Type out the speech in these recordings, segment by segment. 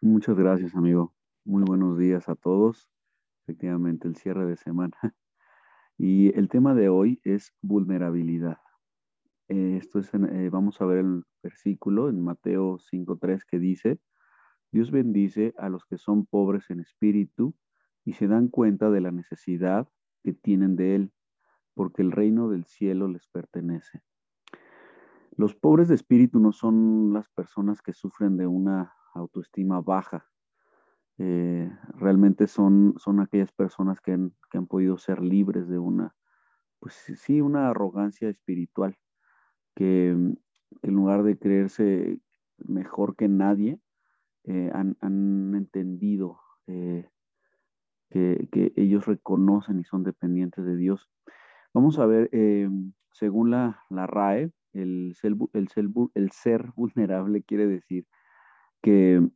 Muchas gracias, amigo. Muy buenos días a todos. Efectivamente, el cierre de semana. Y el tema de hoy es vulnerabilidad. Eh, esto es, eh, vamos a ver el versículo en Mateo 5.3 que dice, Dios bendice a los que son pobres en espíritu y se dan cuenta de la necesidad que tienen de Él, porque el reino del cielo les pertenece. Los pobres de espíritu no son las personas que sufren de una autoestima baja. Eh, realmente son, son aquellas personas que han, que han, podido ser libres de una, pues sí, una arrogancia espiritual, que, en lugar de creerse mejor que nadie, eh, han, han, entendido eh, que, que, ellos reconocen y son dependientes de Dios. Vamos a ver, según la, la RAE, el ser vulnerable quiere decir que,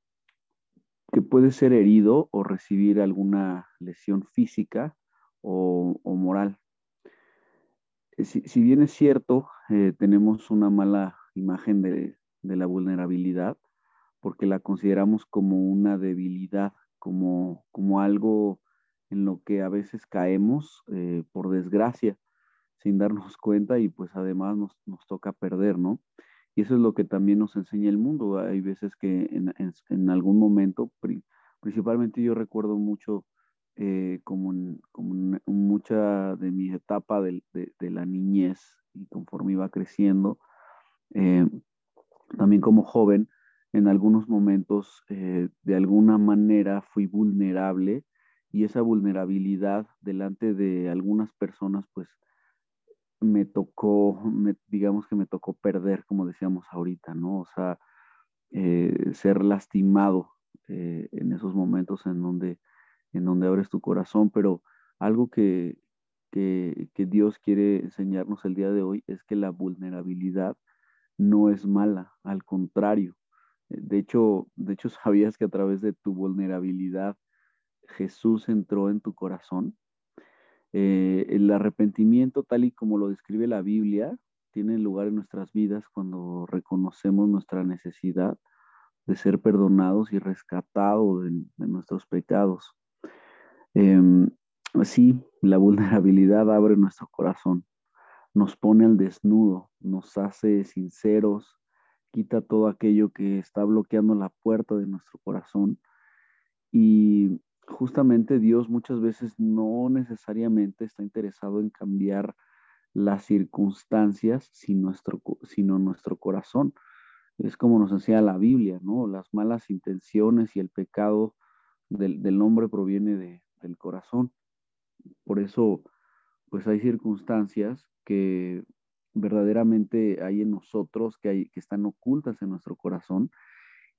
puede ser herido o recibir alguna lesión física o, moral. Si, bien es cierto, eh, tenemos una mala imagen de, la vulnerabilidad porque la consideramos como una debilidad, como, como algo en lo que a veces caemos eh, por desgracia, sin darnos cuenta y pues además nos, nos toca perder, ¿no? Y eso es lo que también nos enseña el mundo. Hay veces que en, en, algún momento, principalmente yo recuerdo mucho eh, como, como mucha de mi etapa de, de, de, la niñez y conforme iba creciendo, eh, también como joven, en algunos momentos eh, de alguna manera fui vulnerable y esa vulnerabilidad delante de algunas personas pues me tocó, me, digamos que me tocó perder, como decíamos ahorita, ¿no? O sea, eh, ser lastimado eh, en esos momentos en donde, en donde abres tu corazón, pero algo que, que, que, Dios quiere enseñarnos el día de hoy es que la vulnerabilidad no es mala, al contrario. Eh, de hecho, de hecho, sabías que a través de tu vulnerabilidad Jesús entró en tu corazón eh, el arrepentimiento, tal y como lo describe la Biblia, tiene lugar en nuestras vidas cuando reconocemos nuestra necesidad de ser perdonados y rescatados de, nuestros pecados. Eh, así, la vulnerabilidad abre nuestro corazón, nos pone al desnudo, nos hace sinceros, quita todo aquello que está bloqueando la puerta de nuestro corazón y justamente Dios muchas veces no necesariamente está interesado en cambiar las circunstancias, sino nuestro, nuestro corazón. Es como nos enseña la Biblia, ¿no? Las malas intenciones y el pecado del, del hombre proviene de, del corazón. Por eso, pues hay circunstancias que verdaderamente hay en nosotros, que, hay, que están ocultas en nuestro corazón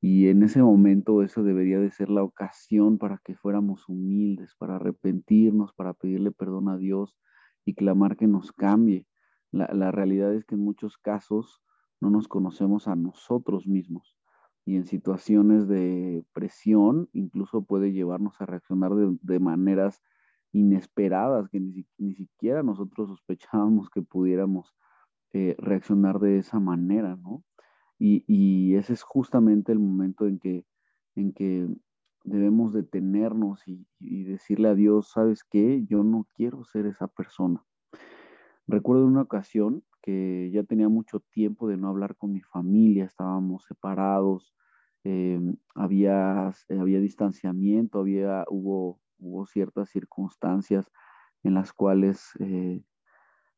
y en ese momento eso debería de ser la ocasión para que fuéramos humildes, para arrepentirnos, para pedirle perdón a Dios y clamar que nos cambie. La, la realidad es que en muchos casos no nos conocemos a nosotros mismos y en situaciones de presión incluso puede llevarnos a reaccionar de, de maneras inesperadas que ni, ni, siquiera nosotros sospechábamos que pudiéramos eh, reaccionar de esa manera, ¿no? Y, ese es justamente el momento en que, en que debemos detenernos y, y, decirle a Dios, ¿sabes qué? Yo no quiero ser esa persona. Recuerdo una ocasión que ya tenía mucho tiempo de no hablar con mi familia, estábamos separados, eh, había, había distanciamiento, había, hubo, hubo ciertas circunstancias en las cuales eh,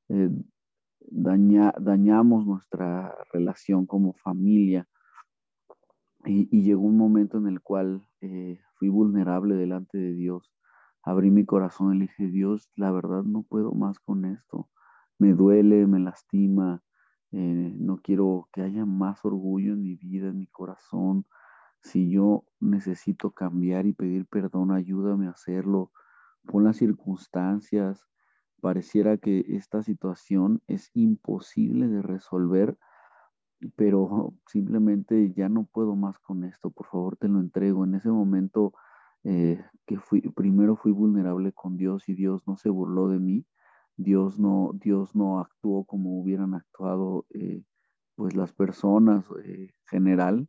eh, daña, dañamos nuestra relación como familia. Y, y, llegó un momento en el cual eh, fui vulnerable delante de Dios. Abrí mi corazón y le dije, Dios, la verdad no puedo más con esto. Me duele, me lastima. Eh, no quiero que haya más orgullo en mi vida, en mi corazón. Si yo necesito cambiar y pedir perdón, ayúdame a hacerlo. Pon las circunstancias, pareciera que esta situación es imposible de resolver, pero simplemente ya no puedo más con esto, por favor te lo entrego. En ese momento eh, que fui, primero fui vulnerable con Dios y Dios no se burló de mí, Dios no, Dios no actuó como hubieran actuado eh, pues las personas eh, general,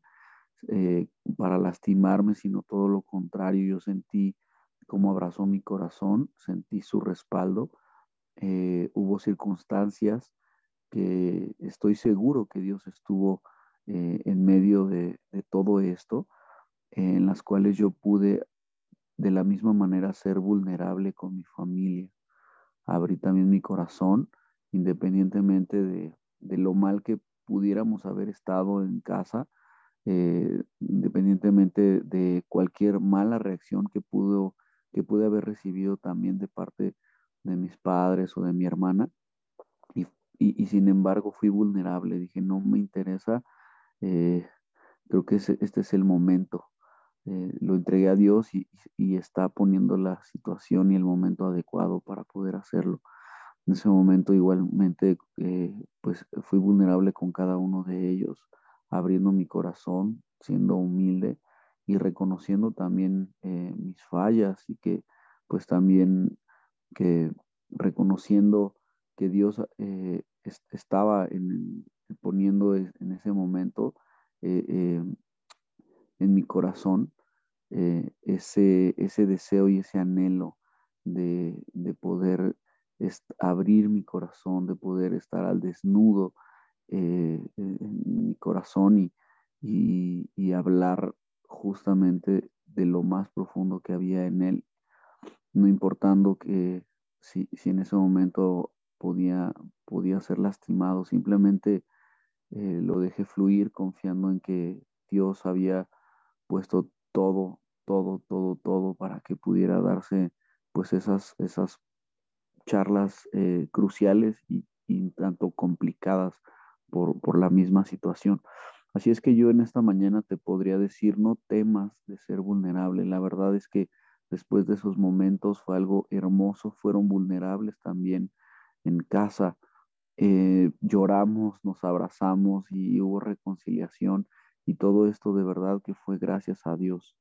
eh, para lastimarme, sino todo lo contrario. Yo sentí cómo abrazó mi corazón, sentí su respaldo. Eh, hubo circunstancias que estoy seguro que Dios estuvo eh, en medio de, todo esto, en las cuales yo pude de la misma manera ser vulnerable con mi familia. Abrí también mi corazón, independientemente de, lo mal que pudiéramos haber estado en casa, eh, independientemente de cualquier mala reacción que pudo que pude haber recibido también de parte de mis padres o de mi hermana. Y, sin embargo fui vulnerable, dije, no me interesa, eh, creo que este es el momento. Eh, lo entregué a Dios y, y, está poniendo la situación y el momento adecuado para poder hacerlo. En ese momento igualmente pues fui vulnerable con cada uno de ellos abriendo mi corazón, siendo humilde y reconociendo también eh, mis fallas y que pues también que reconociendo que Dios eh, estaba en, poniendo en ese momento eh, en mi corazón ese, ese deseo y ese anhelo de, de poder abrir mi corazón, de poder estar al desnudo eh, en mi corazón y, y, hablar justamente de lo más profundo que había en él, no importando que si, si en ese momento podía, podía ser lastimado, simplemente eh, lo dejé fluir confiando en que Dios había puesto todo, todo, todo, todo para que pudiera darse pues esas, esas charlas eh, cruciales y, y tanto complicadas por, la misma situación. Así es que yo en esta mañana te podría decir, no temas de ser vulnerable. La verdad es que después de esos momentos fue algo hermoso, fueron vulnerables también en casa. Eh, lloramos, nos abrazamos y hubo reconciliación y todo esto de verdad que fue gracias a Dios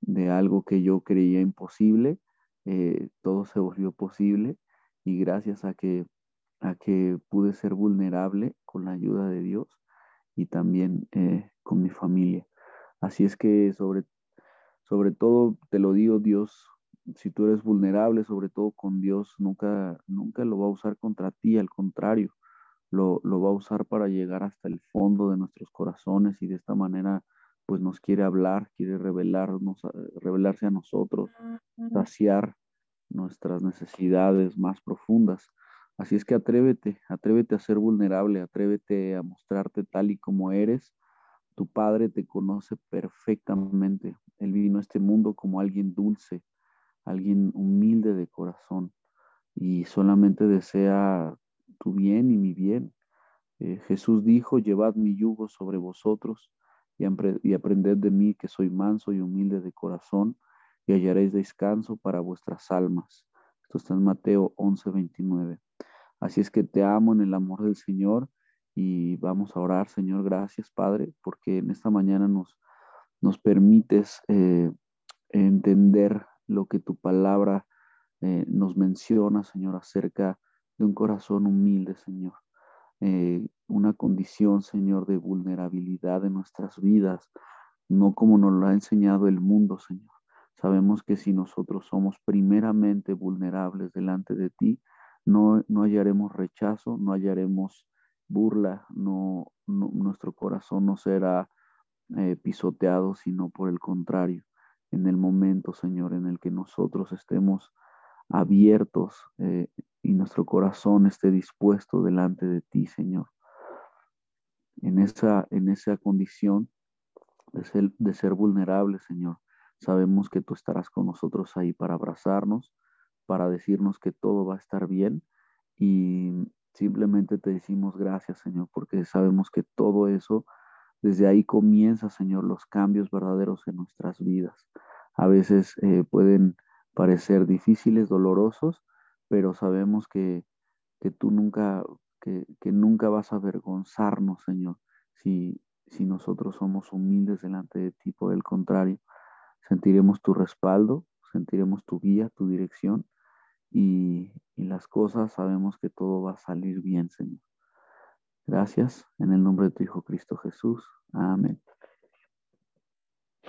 de algo que yo creía imposible, eh, todo se volvió posible y gracias a que a que pude ser vulnerable con la ayuda de Dios y también eh, con mi familia. Así es que sobre, sobre todo, te lo digo, Dios, si tú eres vulnerable, sobre todo con Dios, nunca, nunca lo va a usar contra ti, al contrario, lo, lo va a usar para llegar hasta el fondo de nuestros corazones y de esta manera pues nos quiere hablar, quiere revelarnos, revelarse a nosotros, saciar nuestras necesidades más profundas. Así es que atrévete, atrévete a ser vulnerable, atrévete a mostrarte tal y como eres. Tu Padre te conoce perfectamente. Él vino a este mundo como alguien dulce, alguien humilde de corazón y solamente desea tu bien y mi bien. Eh, Jesús dijo, llevad mi yugo sobre vosotros y, y aprended de mí que soy manso y humilde de corazón y hallaréis descanso para vuestras almas. Esto está en Mateo 11, 29. Así es que te amo en el amor del Señor y vamos a orar, Señor, gracias Padre, porque en esta mañana nos, nos permites eh, entender lo que tu palabra eh, nos menciona, Señor, acerca de un corazón humilde, Señor. Eh, una condición, Señor, de vulnerabilidad en nuestras vidas, no como nos lo ha enseñado el mundo, Señor. Sabemos que si nosotros somos primeramente vulnerables delante de ti, no, hallaremos rechazo, no hallaremos burla, no, nuestro corazón no será eh, pisoteado, sino por el contrario, en el momento, Señor, en el que nosotros estemos abiertos eh, y nuestro corazón esté dispuesto delante de ti, Señor. En esa, en esa condición de ser, de ser vulnerable, Señor, sabemos que tú estarás con nosotros ahí para abrazarnos, para decirnos que todo va a estar bien y simplemente te decimos gracias, Señor, porque sabemos que todo eso, desde ahí comienza, Señor, los cambios verdaderos en nuestras vidas. A veces eh, pueden parecer difíciles, dolorosos, pero sabemos que, que tú nunca, que, nunca vas a avergonzarnos, Señor, si, si nosotros somos humildes delante de ti. Por el contrario, sentiremos tu respaldo, sentiremos tu guía, tu dirección y, las cosas sabemos que todo va a salir bien, Señor. Gracias en el nombre de tu Hijo Cristo Jesús. Amén.